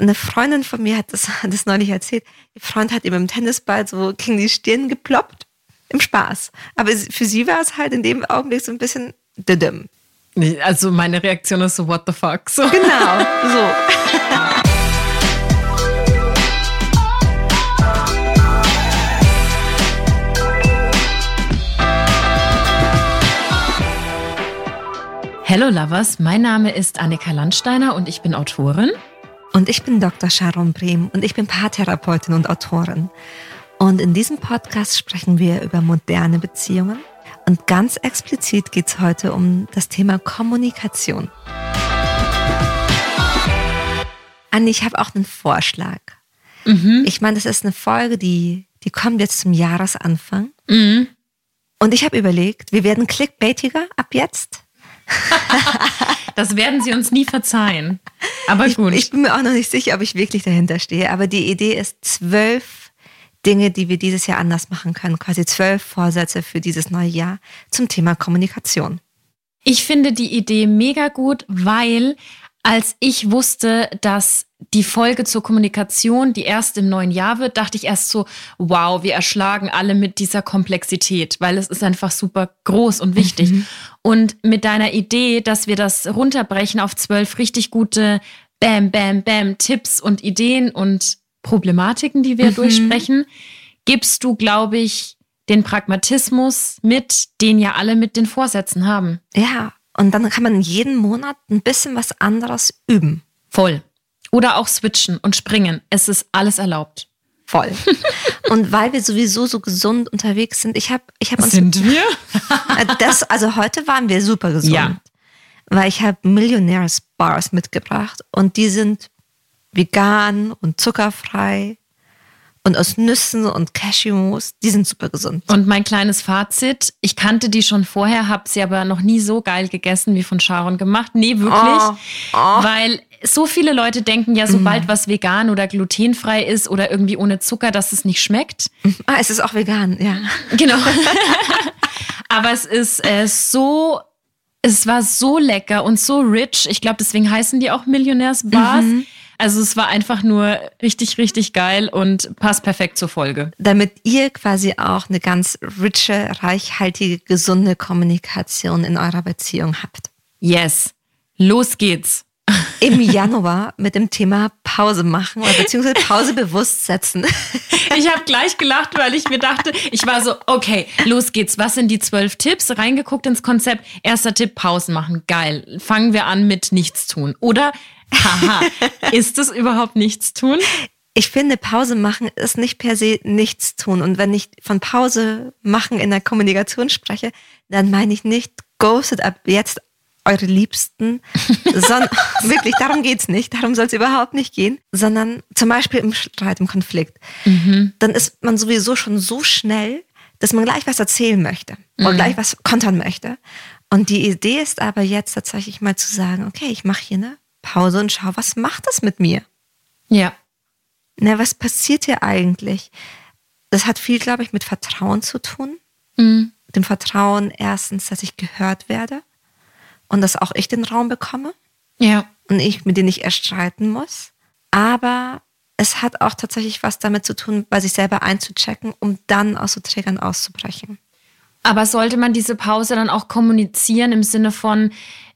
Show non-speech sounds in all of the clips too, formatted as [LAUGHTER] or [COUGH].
eine Freundin von mir hat das, [LAUGHS] hat das neulich erzählt. Ihr Freund hat ihm im Tennisball so gegen die Stirn geploppt. Im Spaß. Aber für sie war es halt in dem Augenblick so ein bisschen didim. Also meine Reaktion ist so, what the fuck? So. Genau, so. Hello Lovers, mein Name ist Annika Landsteiner und ich bin Autorin. Und ich bin Dr. Sharon Brehm und ich bin Paartherapeutin und Autorin. Und in diesem Podcast sprechen wir über moderne Beziehungen. Und ganz explizit geht es heute um das Thema Kommunikation. Anni, ich habe auch einen Vorschlag. Mhm. Ich meine, das ist eine Folge, die, die kommt jetzt zum Jahresanfang. Mhm. Und ich habe überlegt, wir werden clickbaitiger ab jetzt. [LAUGHS] das werden sie uns nie verzeihen. Aber gut. Ich, ich, bin mir auch noch nicht sicher, ob ich wirklich dahinter stehe. Aber die Idee ist zwölf Dinge, die wir dieses Jahr anders machen können. Quasi zwölf Vorsätze für dieses neue Jahr zum Thema Kommunikation. Ich finde die Idee mega gut, weil als ich wusste, dass die Folge zur Kommunikation die erste im neuen Jahr wird, dachte ich erst so, wow, wir erschlagen alle mit dieser Komplexität, weil es ist einfach super groß und wichtig. Mhm. Und mit deiner Idee, dass wir das runterbrechen auf zwölf richtig gute Bam, Bam, Bam Tipps und Ideen und Problematiken, die wir mhm. durchsprechen, gibst du, glaube ich, den Pragmatismus mit, den ja alle mit den Vorsätzen haben. Ja, und dann kann man jeden Monat ein bisschen was anderes üben. Voll. Oder auch switchen und springen. Es ist alles erlaubt. Voll. [LAUGHS] und weil wir sowieso so gesund unterwegs sind, ich habe ich hab uns. Sind [LAUGHS] wir? das, also heute waren wir super gesund. Ja. Weil ich habe Millionärs Bars mitgebracht und die sind vegan und zuckerfrei und aus Nüssen und Cashews, die sind super gesund. Und mein kleines Fazit, ich kannte die schon vorher, habe sie aber noch nie so geil gegessen wie von Sharon gemacht. Nee, wirklich. Oh, oh. Weil so viele Leute denken ja, sobald mm. was vegan oder glutenfrei ist oder irgendwie ohne Zucker, dass es nicht schmeckt. Ah, es ist auch vegan, ja. Genau. [LAUGHS] aber es ist äh, so es war so lecker und so rich. Ich glaube, deswegen heißen die auch Millionärsbars. Mhm. Also es war einfach nur richtig, richtig geil und passt perfekt zur Folge. Damit ihr quasi auch eine ganz riche, reichhaltige, gesunde Kommunikation in eurer Beziehung habt. Yes. Los geht's. Im Januar mit dem Thema Pause machen oder beziehungsweise Pause bewusst setzen. Ich habe gleich gelacht, weil ich mir dachte, ich war so, okay, los geht's. Was sind die zwölf Tipps? Reingeguckt ins Konzept. Erster Tipp, Pausen machen. Geil. Fangen wir an mit nichts tun. Oder Haha, ist es überhaupt nichts tun? Ich finde, Pause machen ist nicht per se nichts tun. Und wenn ich von Pause machen in der Kommunikation spreche, dann meine ich nicht, ghostet ab jetzt eure Liebsten, sondern [LAUGHS] wirklich, darum geht's nicht, darum soll es überhaupt nicht gehen, sondern zum Beispiel im Streit, im Konflikt. Mhm. Dann ist man sowieso schon so schnell, dass man gleich was erzählen möchte mhm. oder gleich was kontern möchte. Und die Idee ist aber jetzt tatsächlich mal zu sagen, okay, ich mache hier eine Pause und schau, was macht das mit mir? Ja. Na, was passiert hier eigentlich? Das hat viel, glaube ich, mit Vertrauen zu tun. Mhm. Dem Vertrauen erstens, dass ich gehört werde und dass auch ich den Raum bekomme. Ja. Und ich mit denen nicht erstreiten muss. Aber es hat auch tatsächlich was damit zu tun, bei sich selber einzuchecken, um dann aus so Trägern auszubrechen. Aber sollte man diese Pause dann auch kommunizieren im Sinne von,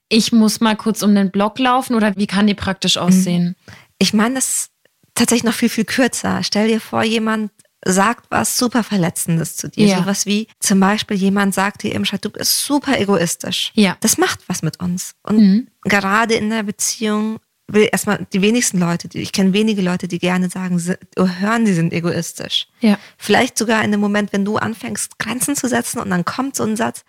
ich muss mal kurz um den Block laufen oder wie kann die praktisch aussehen? Ich meine, das ist tatsächlich noch viel, viel kürzer. Stell dir vor, jemand sagt was super Verletzendes zu dir. Ja. Sowas wie zum Beispiel jemand sagt dir im Chat, du bist super egoistisch. Ja. Das macht was mit uns. Und mhm. gerade in der Beziehung will erstmal die wenigsten Leute, ich kenne wenige Leute, die gerne sagen, oh, hören, sie sind egoistisch. Ja. Vielleicht sogar in dem Moment, wenn du anfängst, Grenzen zu setzen und dann kommt so ein Satz,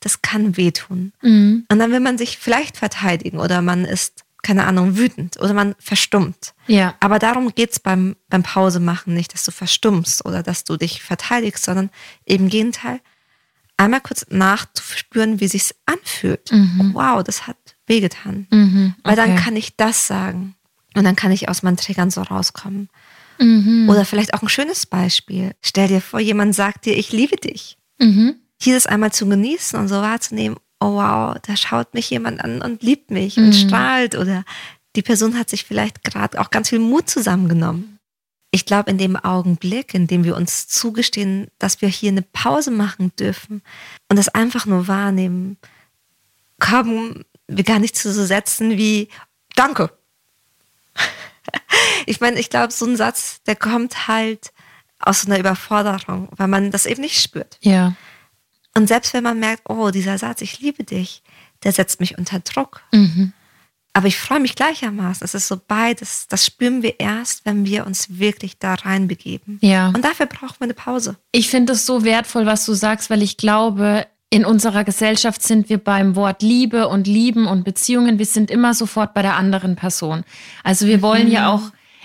das kann wehtun. Mhm. Und dann will man sich vielleicht verteidigen oder man ist, keine Ahnung, wütend oder man verstummt. Ja. Aber darum geht es beim, beim Pause machen nicht, dass du verstummst oder dass du dich verteidigst, sondern im Gegenteil, einmal kurz nachzuspüren, wie sich's anfühlt. Mhm. wow, das hat wehgetan. Mhm. Okay. Weil dann kann ich das sagen. Und dann kann ich aus meinen Triggern so rauskommen. Mhm. Oder vielleicht auch ein schönes Beispiel. Stell dir vor, jemand sagt dir, ich liebe dich. Mhm dieses einmal zu genießen und so wahrzunehmen, oh wow, da schaut mich jemand an und liebt mich mhm. und strahlt oder die Person hat sich vielleicht gerade auch ganz viel Mut zusammengenommen. Ich glaube, in dem Augenblick, in dem wir uns zugestehen, dass wir hier eine Pause machen dürfen und das einfach nur wahrnehmen, kommen wir gar nicht zu so Sätzen wie Danke. [LAUGHS] ich meine, ich glaube, so ein Satz, der kommt halt aus so einer Überforderung, weil man das eben nicht spürt. Ja. Und selbst wenn man merkt, oh, dieser Satz, ich liebe dich, der setzt mich unter Druck. Mhm. Aber ich freue mich gleichermaßen. Es ist so beides. Das spüren wir erst, wenn wir uns wirklich da reinbegeben. Ja. Und dafür brauchen wir eine Pause. Ich finde es so wertvoll, was du sagst, weil ich glaube, in unserer Gesellschaft sind wir beim Wort Liebe und Lieben und Beziehungen, wir sind immer sofort bei der anderen Person. Also wir wollen ja auch,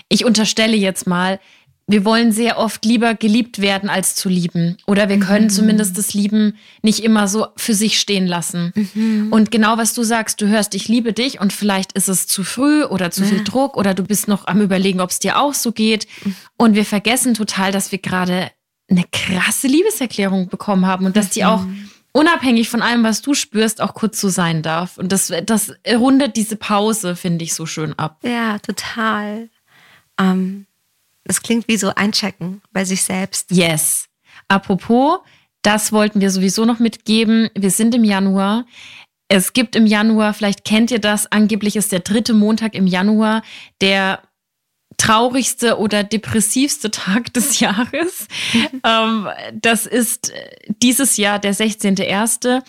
ich unterstelle jetzt mal, wir wollen sehr oft lieber geliebt werden als zu lieben. Oder wir können mhm. zumindest das Lieben nicht immer so für sich stehen lassen. Mhm. Und genau was du sagst, du hörst, ich liebe dich und vielleicht ist es zu früh oder zu ja. viel Druck oder du bist noch am Überlegen, ob es dir auch so geht. Mhm. Und wir vergessen total, dass wir gerade eine krasse Liebeserklärung bekommen haben und dass die auch mhm. unabhängig von allem, was du spürst, auch kurz so sein darf. Und das, das rundet diese Pause, finde ich, so schön ab. Ja, total. Ähm es klingt wie so einchecken bei sich selbst. Yes. Apropos, das wollten wir sowieso noch mitgeben. Wir sind im Januar. Es gibt im Januar, vielleicht kennt ihr das, angeblich ist der dritte Montag im Januar der traurigste oder depressivste Tag des [LAUGHS] Jahres. ähm, das ist dieses Jahr der 16.01.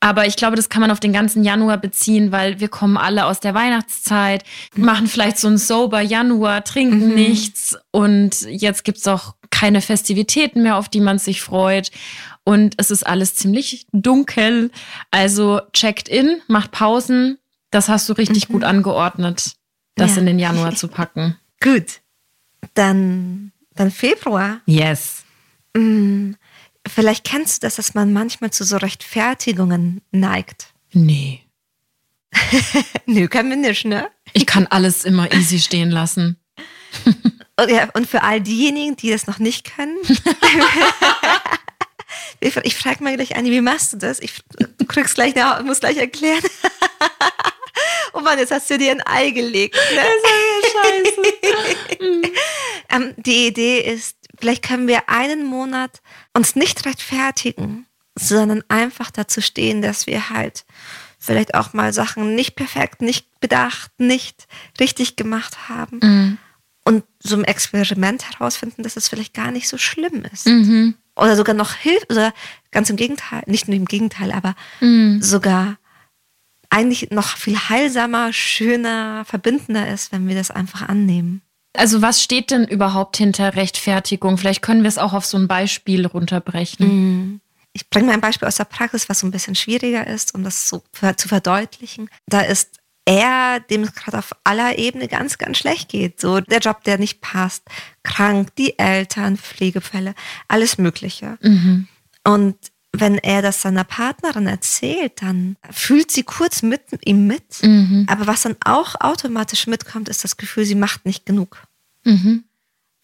Aber ich glaube, das kann man auf den ganzen Januar beziehen, weil wir kommen alle aus der Weihnachtszeit, machen vielleicht so einen sober Januar, trinken mhm. nichts und jetzt gibt's auch keine Festivitäten mehr, auf die man sich freut. Und es ist alles ziemlich dunkel. Also checkt in, macht Pausen. Das hast du richtig mhm. gut angeordnet, das ja. in den Januar zu packen. [LAUGHS] Gut. Dann, dann Februar. Yes. Mm. Vielleicht kennst du das, dass man manchmal zu so Rechtfertigungen neigt. Nee. Nö, kann man nicht, ne? Ich kann alles immer easy stehen lassen. [LAUGHS] und, ja, und für all diejenigen, die das noch nicht können, [LAUGHS] ich, ich frage mal gleich Anni, wie machst du das? Ich, du kriegst gleich, na, muss gleich erklären. [LAUGHS] oh Mann, jetzt hast du dir ein Ei gelegt. Ne? Das ist ja scheiße. ähm, die Idee ist, vielleicht können wir einen Monat uns nicht rechtfertigen, sondern einfach dazu stehen, dass wir halt vielleicht auch mal Sachen nicht perfekt, nicht bedacht, nicht richtig gemacht haben. Mhm. Und so ein Experiment herausfinden, dass es vielleicht gar nicht so schlimm ist. Mhm. Oder sogar noch hilft, oder ganz im Gegenteil, nicht nur im Gegenteil, aber mhm. sogar eigentlich noch viel heilsamer, schöner, verbindender ist, wenn wir das einfach annehmen. Also was steht denn überhaupt hinter Rechtfertigung? Vielleicht können wir es auch auf so ein Beispiel runterbrechen. Mhm. Ich bringe mal ein Beispiel aus der Praxis, was so ein bisschen schwieriger ist, um das so zu verdeutlichen. Da ist er, dem es gerade auf aller Ebene ganz, ganz schlecht geht. So der Job, der nicht passt, krank, die Eltern, Pflegefälle, alles Mögliche. Mhm. Und wenn er das seiner Partnerin erzählt, dann fühlt sie kurz mit ihm mit. Mhm. Aber was dann auch automatisch mitkommt, ist das Gefühl, sie macht nicht genug. Mhm.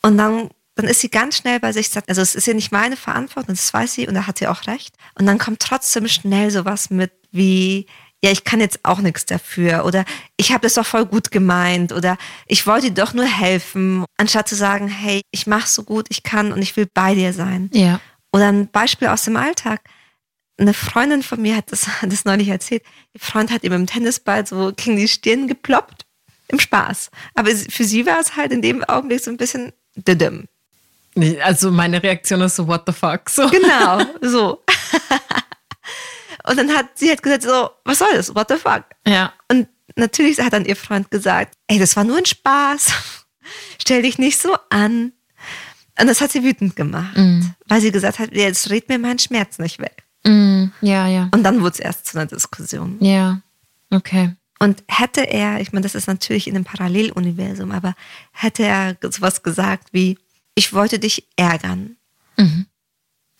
Und dann, dann ist sie ganz schnell bei sich, also es ist ja nicht meine Verantwortung, das weiß sie und da hat sie auch recht. Und dann kommt trotzdem schnell sowas mit wie, ja, ich kann jetzt auch nichts dafür oder ich habe das doch voll gut gemeint oder ich wollte dir doch nur helfen, anstatt zu sagen, hey, ich mache so gut ich kann und ich will bei dir sein. Ja. Oder ein Beispiel aus dem Alltag. Eine Freundin von mir hat das, [LAUGHS] hat das neulich erzählt. Ihr Freund hat ihm im Tennisball so gegen die Stirn geploppt im Spaß. Aber für sie war es halt in dem Augenblick so ein bisschen didim. Also meine Reaktion ist so, what the fuck? So. Genau, [LAUGHS] so. Und dann hat sie halt gesagt, so, was soll das? What the fuck? Ja. Und natürlich hat dann ihr Freund gesagt, ey, das war nur ein Spaß. [LAUGHS] Stell dich nicht so an. Und das hat sie wütend gemacht, mm. weil sie gesagt hat, jetzt red mir meinen Schmerz nicht weg. Mm, ja, ja. Und dann wurde es erst zu einer Diskussion. Ja, okay. Und hätte er, ich meine, das ist natürlich in einem Paralleluniversum, aber hätte er sowas gesagt wie, ich wollte dich ärgern, mhm.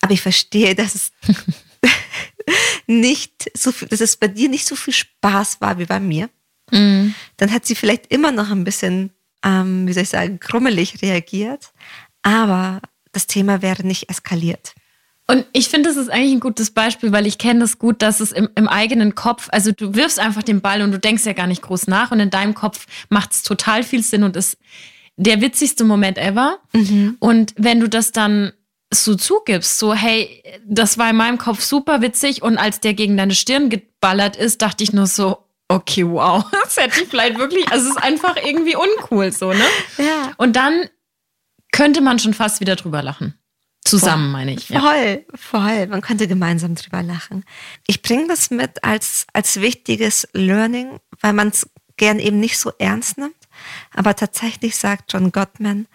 aber ich verstehe, dass es [LAUGHS] nicht so viel, dass es bei dir nicht so viel Spaß war wie bei mir, mhm. dann hat sie vielleicht immer noch ein bisschen, ähm, wie soll ich sagen, krummelig reagiert, aber das Thema wäre nicht eskaliert. Und ich finde, das ist eigentlich ein gutes Beispiel, weil ich kenne das gut, dass es im, im, eigenen Kopf, also du wirfst einfach den Ball und du denkst ja gar nicht groß nach und in deinem Kopf macht es total viel Sinn und ist der witzigste Moment ever. Mhm. Und wenn du das dann so zugibst, so hey, das war in meinem Kopf super witzig und als der gegen deine Stirn geballert ist, dachte ich nur so, okay, wow, [LAUGHS] das hätte ich vielleicht wirklich, also es ist einfach irgendwie uncool so, ne? Ja. Und dann könnte man schon fast wieder drüber lachen. Zusammen, meine ich. Ja. Voll, voll. Man könnte gemeinsam drüber lachen. Ich bringe das mit als, als wichtiges Learning, weil man es gern eben nicht so ernst nimmt. Aber tatsächlich sagt John Gottman,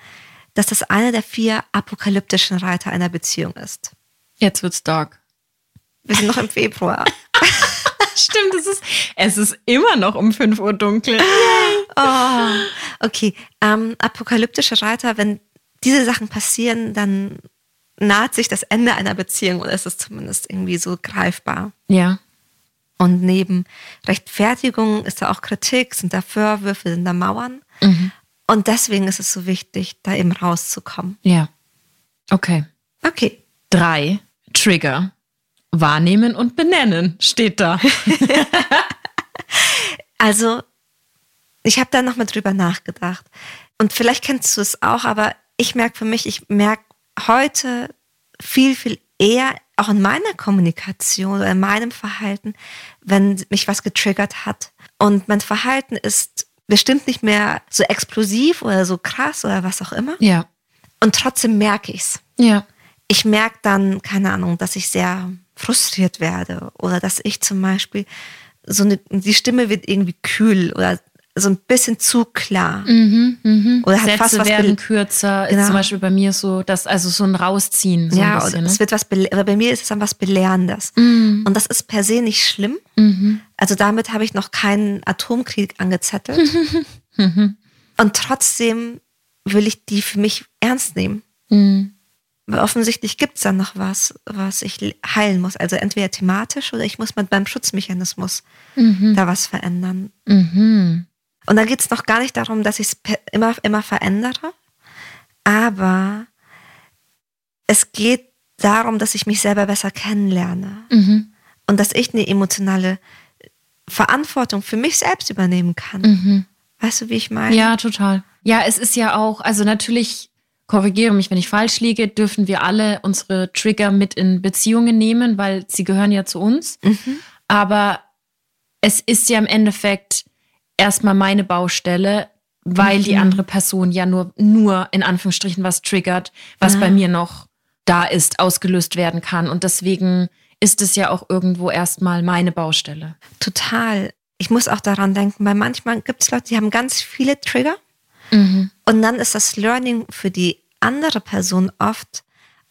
dass das einer der vier apokalyptischen Reiter einer Beziehung ist. Jetzt wird's dark. Wir sind noch im Februar. [LAUGHS] Stimmt, es ist, es ist immer noch um 5 Uhr dunkel. [LAUGHS] [LAUGHS] Oh, okay, ähm, apokalyptische Reiter, wenn diese Sachen passieren, dann naht sich das Ende einer Beziehung oder ist es zumindest irgendwie so greifbar. Ja. Und neben Rechtfertigung ist da auch Kritik, sind da Vorwürfe, sind da Mauern. Mhm. Und deswegen ist es so wichtig, da eben rauszukommen. Ja. Okay. Okay. Drei Trigger. Wahrnehmen und benennen steht da. [LAUGHS] also, ich habe da nochmal drüber nachgedacht. Und vielleicht kennst du es auch, aber ich merke für mich, ich merke heute viel, viel eher auch in meiner Kommunikation oder in meinem Verhalten, wenn mich was getriggert hat. Und mein Verhalten ist bestimmt nicht mehr so explosiv oder so krass oder was auch immer. Ja. Und trotzdem merke ich es. Ja. Ich merke dann, keine Ahnung, dass ich sehr frustriert werde oder dass ich zum Beispiel so eine, die Stimme wird irgendwie kühl oder so ein bisschen zu klar. Mhm, mh. Oder hat Sätze fast was werden kürzer. Genau. Ist zum Beispiel bei mir so, dass also so ein Rausziehen. So ja, ein bisschen, ne? es wird was, oder bei mir ist es dann was Belehrendes. Mhm. Und das ist per se nicht schlimm. Mhm. Also damit habe ich noch keinen Atomkrieg angezettelt. [LAUGHS] Mhm. Und trotzdem will ich die für mich ernst nehmen. Mhm. Weil offensichtlich gibt es dann noch was, was ich heilen muss. Also entweder thematisch oder ich muss mit meinem Schutzmechanismus mhm. da was verändern. Mhm. Und da geht es noch gar nicht darum, dass ich es immer, immer verändere, aber es geht darum, dass ich mich selber besser kennenlerne mhm. und dass ich eine emotionale Verantwortung für mich selbst übernehmen kann. Mhm. Weißt du, wie ich meine? Ja, total. Ja, es ist ja auch, also natürlich, korrigiere mich, wenn ich falsch liege, dürfen wir alle unsere Trigger mit in Beziehungen nehmen, weil sie gehören ja zu uns. Mhm. Aber es ist ja im Endeffekt erstmal meine Baustelle, weil mhm. die andere Person ja nur, nur in Anführungsstrichen was triggert, was ah. bei mir noch da ist, ausgelöst werden kann. Und deswegen ist es ja auch irgendwo erstmal meine Baustelle. Total. Ich muss auch daran denken, weil manchmal gibt es Leute, die haben ganz viele Trigger. Mhm. Und dann ist das Learning für die andere Person oft,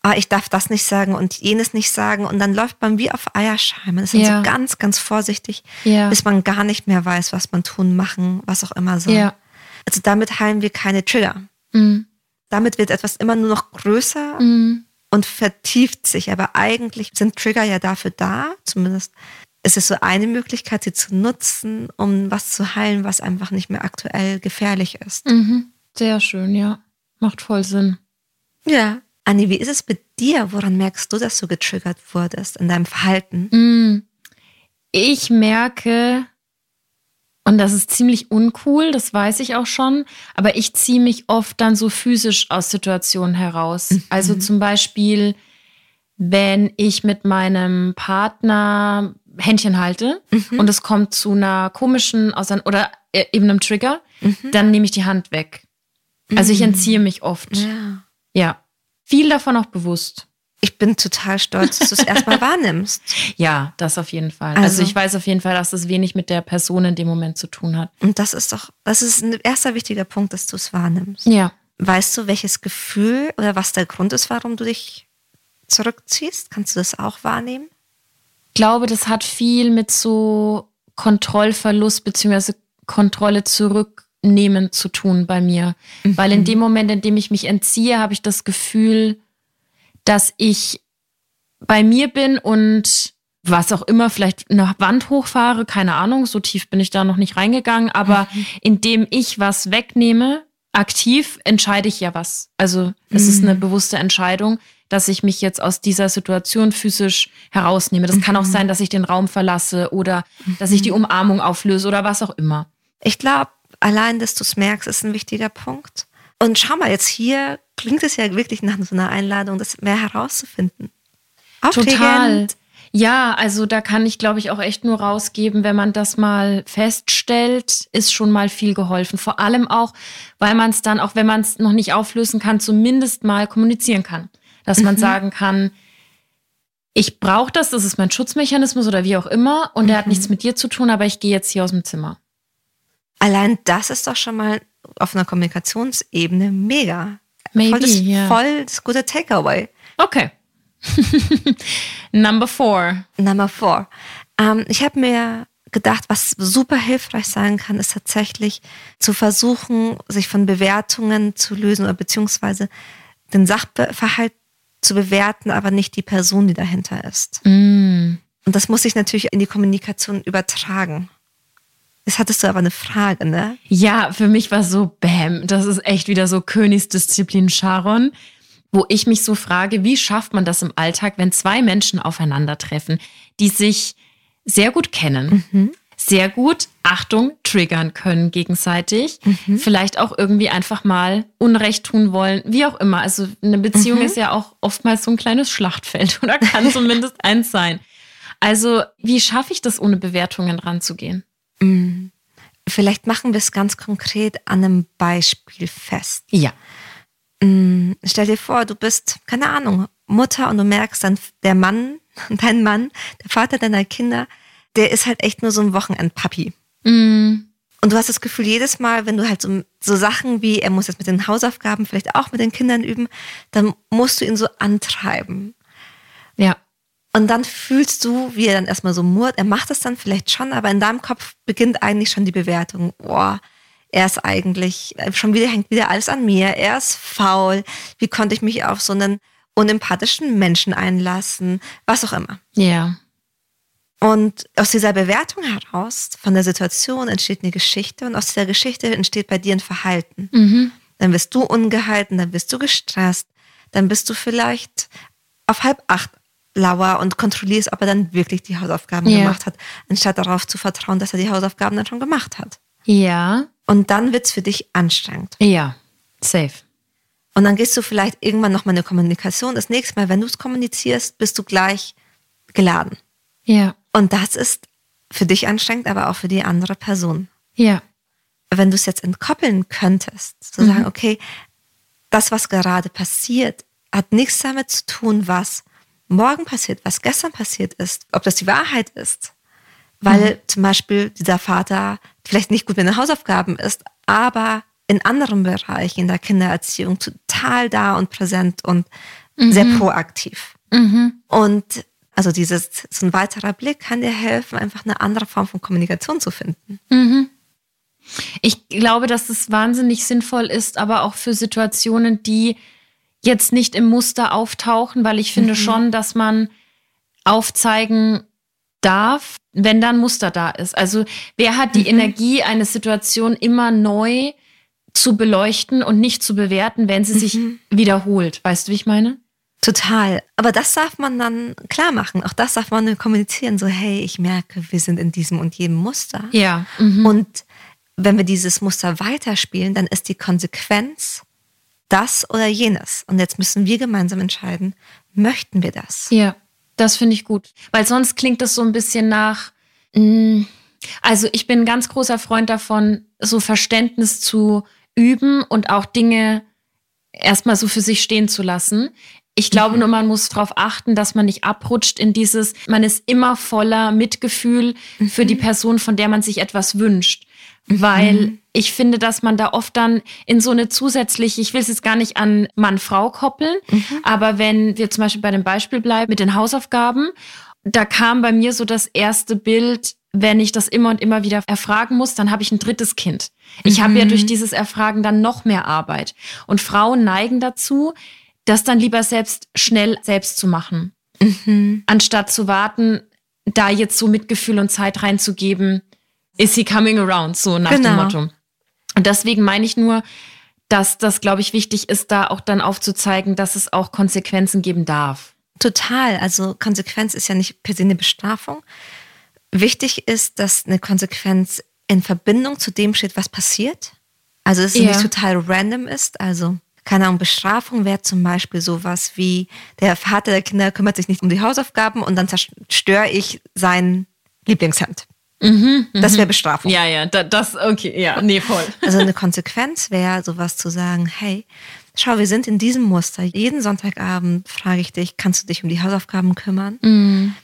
ah, ich darf das nicht sagen und jenes nicht sagen. Und dann läuft man wie auf Eierscheiben. Man ist ja. so ganz, ganz vorsichtig, ja. bis man gar nicht mehr weiß, was man tun, machen, was auch immer soll. Ja. Also damit heilen wir keine Trigger. Mhm. Damit wird etwas immer nur noch größer mhm. und vertieft sich. Aber eigentlich sind Trigger ja dafür da, zumindest ist es so eine Möglichkeit, sie zu nutzen, um was zu heilen, was einfach nicht mehr aktuell gefährlich ist. Mhm. Sehr schön, ja. Macht voll Sinn. Ja. Anni, wie ist es mit dir? Woran merkst du, dass du getriggert wurdest in deinem Verhalten? Mm. Ich merke, und das ist ziemlich uncool, das weiß ich auch schon, aber ich ziehe mich oft dann so physisch aus Situationen heraus. Mhm. Also zum Beispiel, wenn ich mit meinem Partner Händchen halte mhm. und es kommt zu einer komischen Ausein oder äh, eben einem Trigger, mhm. dann nehme ich die Hand weg. Also ich mhm. entziehe mich oft. Ja. Ja viel davon auch bewusst. Ich bin total stolz, dass du es erstmal [LAUGHS] wahrnimmst. Ja, das auf jeden Fall. Also, also, ich weiß auf jeden Fall, dass es wenig mit der Person in dem Moment zu tun hat. Und das ist doch, das ist ein erster wichtiger Punkt, dass du es wahrnimmst. Ja. Weißt du, welches Gefühl oder was der Grund ist, warum du dich zurückziehst? Kannst du das auch wahrnehmen? Ich glaube, das hat viel mit so Kontrollverlust bzw. Kontrolle zurück Nehmen zu tun bei mir. Mhm. Weil in dem Moment, in dem ich mich entziehe, habe ich das Gefühl, dass ich bei mir bin und was auch immer, vielleicht eine Wand hochfahre, keine Ahnung, so tief bin ich da noch nicht reingegangen, aber mhm. indem ich was wegnehme, aktiv entscheide ich ja was. Also es mhm. ist eine bewusste Entscheidung, dass ich mich jetzt aus dieser Situation physisch herausnehme. Das mhm. kann auch mhm. sein, dass ich den Raum verlasse oder mhm. dass ich die mhm. Umarmung auflöse oder was auch immer. Ich glaube, allein, dass du es merkst, ist ein wichtiger Punkt. Und schau mal, jetzt hier klingt es ja wirklich nach so einer Einladung, das mehr herauszufinden. Total. Ja, also da kann ich, glaube ich, auch echt nur rausgeben, wenn man das mal feststellt, ist schon mal viel geholfen. Vor allem auch, weil man es dann, auch wenn man es noch nicht auflösen kann, zumindest mal kommunizieren kann. Dass man mhm. sagen kann, ich brauche das, das ist mein Schutzmechanismus oder wie auch immer und mhm. der hat nichts mit dir zu tun, aber ich gehe jetzt hier aus dem Zimmer. Allein das ist doch schon mal auf einer Kommunikationsebene mega. Maybe, voll das, yeah. voll das gute Takeaway. Okay. [LAUGHS] Number four. Number four. Ähm, ich habe mir gedacht, was super hilfreich sein kann, ist tatsächlich zu versuchen, sich von Bewertungen zu lösen oder beziehungsweise den Sachverhalt zu bewerten, aber nicht die Person, die dahinter ist. Mm. Und das muss sich natürlich in die Kommunikation übertragen. Jetzt hattest du aber eine Frage, ne? Ja, für mich war so, bam, das ist echt wieder so Königsdisziplin Sharon, wo ich mich so frage, wie schafft man das im Alltag, wenn zwei Menschen aufeinandertreffen, die sich sehr gut kennen, mhm. sehr gut, Achtung, triggern können gegenseitig, mhm. vielleicht auch irgendwie einfach mal Unrecht tun wollen, wie auch immer. Also eine Beziehung mhm. ist ja auch oftmals so ein kleines Schlachtfeld [LAUGHS] oder kann zumindest eins sein. Also, wie schaffe ich das, ohne Bewertungen ranzugehen? Mm. Vielleicht machen wir es ganz konkret an einem Beispiel fest. Ja. Mm, stell dir vor, du bist, keine Ahnung, Mutter und du merkst dann, der Mann, [LAUGHS] dein Mann, der Vater deiner Kinder, der ist halt echt nur so ein Wochenendpapi. Mm. Und du hast das Gefühl, jedes Mal, wenn du halt so, so Sachen wie, er muss jetzt mit den Hausaufgaben vielleicht auch mit den Kindern üben, dann musst du ihn so antreiben. Ja. Und dann fühlst du, wie er dann erstmal so murrt. Er macht es dann vielleicht schon, aber in deinem Kopf beginnt eigentlich schon die Bewertung. Boah, er ist eigentlich, schon wieder hängt wieder alles an mir. Er ist faul. Wie konnte ich mich auf so einen unempathischen Menschen einlassen? Was auch immer. Ja. Und aus dieser Bewertung heraus, von der Situation, entsteht eine Geschichte und aus dieser Geschichte entsteht bei dir ein Verhalten. Mhm. Dann wirst du ungehalten, dann bist du gestresst, dann bist du vielleicht auf halb acht lauer und kontrollierst, ob er dann wirklich die Hausaufgaben ja. gemacht hat, anstatt darauf zu vertrauen, dass er die Hausaufgaben dann schon gemacht hat. Ja. Und dann wird es für dich anstrengend. Ja, safe. Und dann gehst du vielleicht irgendwann nochmal in eine Kommunikation. Das nächste Mal, wenn du es kommunizierst, bist du gleich geladen. Ja. Und das ist für dich anstrengend, aber auch für die andere Person. Ja. Wenn du es jetzt entkoppeln könntest, zu mhm. sagen, okay, das, was gerade passiert, hat nichts damit zu tun, was morgen passiert, was gestern passiert ist, ob das die Wahrheit ist. Weil mhm. zum Beispiel dieser Vater vielleicht nicht gut mit den Hausaufgaben ist, aber in anderen Bereichen in der Kindererziehung total da und präsent und mhm. sehr proaktiv. Mhm. Und also dieses, so ein weiterer Blick kann dir helfen, einfach eine andere Form von Kommunikation zu finden. Mhm. Ich glaube, dass es wahnsinnig sinnvoll ist, aber auch für Situationen, die jetzt nicht im Muster auftauchen, weil ich finde mhm. schon, dass man aufzeigen darf, wenn da ein Muster da ist. Also wer hat die mhm. Energie, eine Situation immer neu zu beleuchten und nicht zu bewerten, wenn sie mhm. sich wiederholt? Weißt du, wie ich meine? Total. Aber das darf man dann klar machen. Auch das darf man kommunizieren. So, hey, ich merke, wir sind in diesem und jedem Muster. Ja. Mhm. Und wenn wir dieses Muster weiterspielen, dann ist die Konsequenz, das oder jenes. Und jetzt müssen wir gemeinsam entscheiden, möchten wir das? Ja, das finde ich gut. Weil sonst klingt das so ein bisschen nach, mh, mm, also ich bin ein ganz großer Freund davon, so Verständnis zu üben und auch Dinge erstmal so für sich stehen zu lassen. Ich glaube mhm. nur, man muss darauf achten, dass man nicht abrutscht in dieses, man ist immer voller Mitgefühl mhm. für die mhm. Person, von der man sich etwas wünscht. Mhm. Weil ich finde, dass man da oft dann in so eine zusätzliche, ich will es jetzt gar nicht an Mann-Frau koppeln, mhm. aber wenn wir zum Beispiel bei dem Beispiel bleiben mit den Hausaufgaben, da kam bei mir so das erste Bild, wenn ich das immer und immer wieder erfragen muss, dann habe ich ein drittes Kind. Ich mhm. habe ja durch dieses Erfragen dann noch mehr Arbeit. Und Frauen neigen dazu, das dann lieber selbst schnell selbst zu machen, mhm. anstatt zu warten, da jetzt so Mitgefühl und Zeit reinzugeben, is he coming around, so nach genau. dem Motto. Und deswegen meine ich nur, dass das, glaube ich, wichtig ist, da auch dann aufzuzeigen, dass es auch Konsequenzen geben darf. Total. Also Konsequenz ist ja nicht per se eine Bestrafung. Wichtig ist, dass eine Konsequenz in Verbindung zu dem steht, was passiert. Also es ja. nicht total random ist. Also keine Ahnung, Bestrafung wäre zum Beispiel sowas wie, der Vater der Kinder kümmert sich nicht um die Hausaufgaben und dann zerstöre ich sein Lieblingshemd. Mhm, das wäre mhm. Bestrafung. Ja, ja, das, okay, ja, nee, voll. [LAUGHS] Also eine Konsequenz wäre sowas zu sagen, hey, schau, wir sind in diesem Muster. Jeden Sonntagabend frage ich dich, kannst du dich um die Hausaufgaben kümmern? Mhm.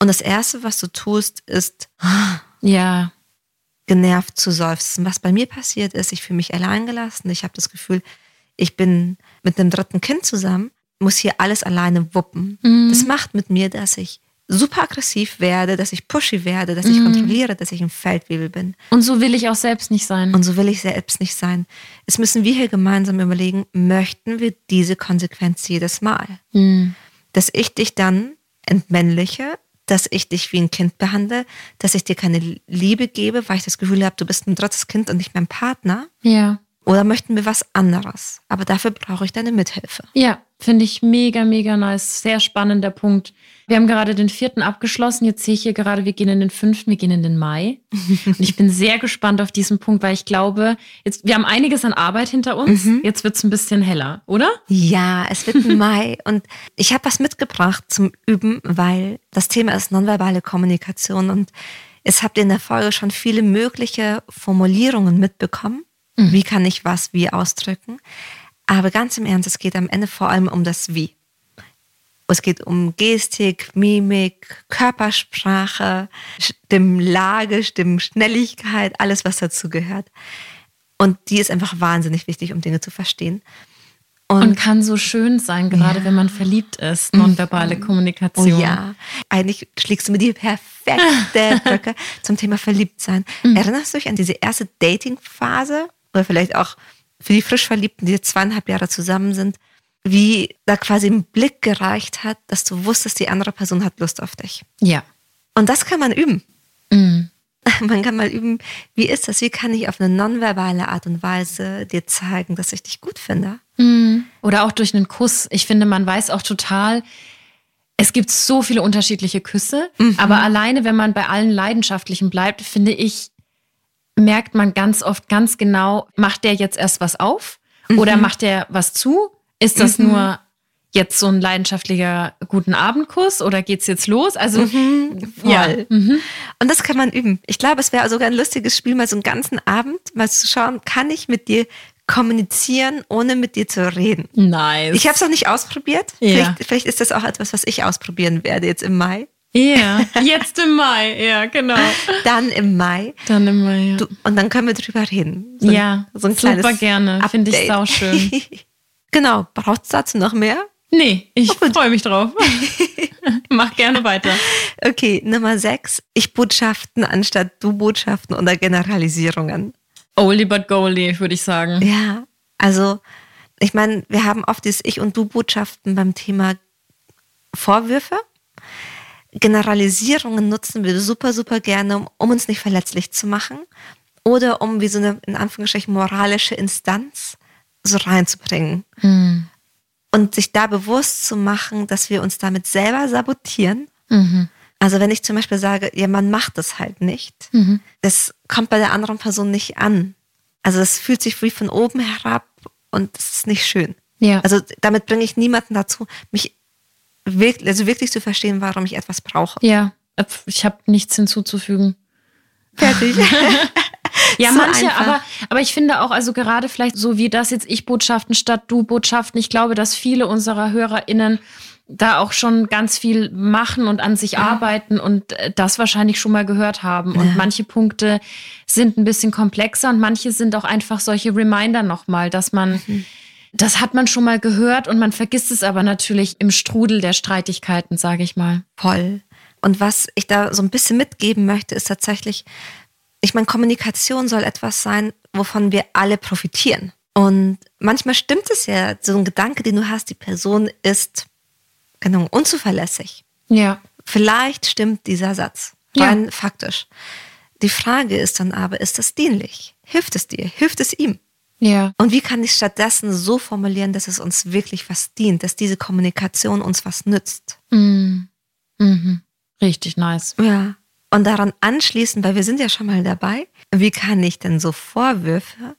Und das Erste, was du tust, ist [GASPS] ja. genervt zu seufzen. Was bei mir passiert ist, ich fühle mich allein gelassen. Ich habe das Gefühl, ich bin mit einem dritten Kind zusammen, muss hier alles alleine wuppen. Mhm. Das macht mit mir, dass ich super aggressiv werde, dass ich pushy werde, dass ich mhm. kontrolliere, dass ich ein Feldwebel bin. Und so will ich auch selbst nicht sein. Und so will ich selbst nicht sein. Es müssen wir hier gemeinsam überlegen, möchten wir diese Konsequenz jedes Mal? Mhm. Dass ich dich dann entmännliche, dass ich dich wie ein Kind behandle, dass ich dir keine Liebe gebe, weil ich das Gefühl habe, du bist ein drittes Kind und nicht mein Partner. Ja. Oder möchten wir was anderes? Aber dafür brauche ich deine Mithilfe. Ja, finde ich mega, mega nice. Sehr spannender Punkt. Wir haben gerade den vierten abgeschlossen. Jetzt sehe ich hier gerade, wir gehen in den fünften, wir gehen in den Mai. Und ich bin sehr gespannt auf diesen Punkt, weil ich glaube, jetzt, wir haben einiges an Arbeit hinter uns. Mhm. Jetzt wird es ein bisschen heller, oder? Ja, es wird ein [LAUGHS] Mai. Und ich habe was mitgebracht zum Üben, weil das Thema ist nonverbale Kommunikation. Und es habt ihr in der Folge schon viele mögliche Formulierungen mitbekommen. Mhm. Wie kann ich was wie ausdrücken? Aber ganz im Ernst, es geht am Ende vor allem um das Wie. Es geht um Gestik, Mimik, Körpersprache, Stimmlage, Stimmschnelligkeit, alles, was dazu gehört. Und die ist einfach wahnsinnig wichtig, um Dinge zu verstehen. Und, und kann so schön sein, gerade ja. wenn man verliebt ist, nonverbale mhm. Kommunikation. Oh ja, eigentlich schlägst du mir die perfekte [LAUGHS] Brücke zum Thema Verliebtsein. Mhm. Erinnerst du dich an diese erste Dating-Phase, oder vielleicht auch für die frisch Verliebten, die zweieinhalb Jahre zusammen sind, wie da quasi ein Blick gereicht hat, dass du wusstest, die andere Person hat Lust auf dich. Ja. Und das kann man üben. Mhm. [LAUGHS] Man kann mal üben, wie ist das? Wie kann ich auf eine nonverbale Art und Weise dir zeigen, dass ich dich gut finde? Mhm. Oder auch durch einen Kuss. Ich finde, man weiß auch total, es gibt so viele unterschiedliche Küsse, mhm. aber alleine, wenn man bei allen Leidenschaftlichen bleibt, finde ich, merkt man ganz oft ganz genau, macht der jetzt erst was auf mhm. oder macht der was zu? Ist das mhm. nur jetzt so ein leidenschaftlicher guten Abendkuss oder geht's jetzt los? Also mhm, ja. Mhm. Und das kann man üben. Ich glaube, es wäre sogar ein lustiges Spiel, mal so einen ganzen Abend mal zu schauen, kann ich mit dir kommunizieren, ohne mit dir zu reden. Nice. Ich habe es noch nicht ausprobiert. Ja. Vielleicht, vielleicht ist das auch etwas, was ich ausprobieren werde jetzt im Mai. Ja, [LAUGHS] jetzt im Mai, ja, genau. Dann im Mai. Dann im Mai, ja. Du, und dann können wir drüber reden. So ja, so ein super gerne. Finde ich sau schön. [LAUGHS] genau. Braucht es dazu noch mehr? Nee, ich oh, freue mich drauf. [LAUGHS] Mach gerne weiter. Okay, Nummer sechs. Ich Botschaften anstatt du Botschaften oder Generalisierungen. Oldie but goldie, würde ich sagen. Ja, also ich meine, wir haben oft dieses Ich- und Du-Botschaften beim Thema Vorwürfe Generalisierungen nutzen wir super, super gerne, um, um uns nicht verletzlich zu machen oder um wie so eine, in Anführungsstrichen, moralische Instanz so reinzubringen. Mhm. Und sich da bewusst zu machen, dass wir uns damit selber sabotieren. Mhm. Also wenn ich zum Beispiel sage, ja, man macht das halt nicht, mhm. das kommt bei der anderen Person nicht an. Also das fühlt sich wie von oben herab und das ist nicht schön. Ja. Also damit bringe ich niemanden dazu, mich wirklich, also wirklich zu verstehen, warum ich etwas brauche. Ja, ich habe nichts hinzuzufügen. Fertig. [LAUGHS] ja, so manche, aber, aber ich finde auch, also gerade vielleicht so wie das jetzt Ich-Botschaften statt Du-Botschaften, ich glaube, dass viele unserer HörerInnen da auch schon ganz viel machen und an sich ja. arbeiten und äh, das wahrscheinlich schon mal gehört haben. Und ja. manche Punkte sind ein bisschen komplexer und manche sind auch einfach solche Reminder nochmal, dass man mhm das hat man schon mal gehört und man vergisst es aber natürlich im Strudel der Streitigkeiten, sage ich mal. Voll. Und was ich da so ein bisschen mitgeben möchte, ist tatsächlich, ich meine, Kommunikation soll etwas sein, wovon wir alle profitieren. Und manchmal stimmt es ja, so ein Gedanke, den du hast, die Person ist genau, unzuverlässig. Ja. Vielleicht stimmt dieser Satz, rein ja. faktisch. Die Frage ist dann aber, ist das dienlich? Hilft es dir? Hilft es ihm? Ja. Und wie kann ich stattdessen so formulieren, dass es uns wirklich was dient, dass diese Kommunikation uns was nützt? Mhm. Mhm. Richtig nice. Ja. Und daran anschließen, weil wir sind ja schon mal dabei, wie kann ich denn so Vorwürfe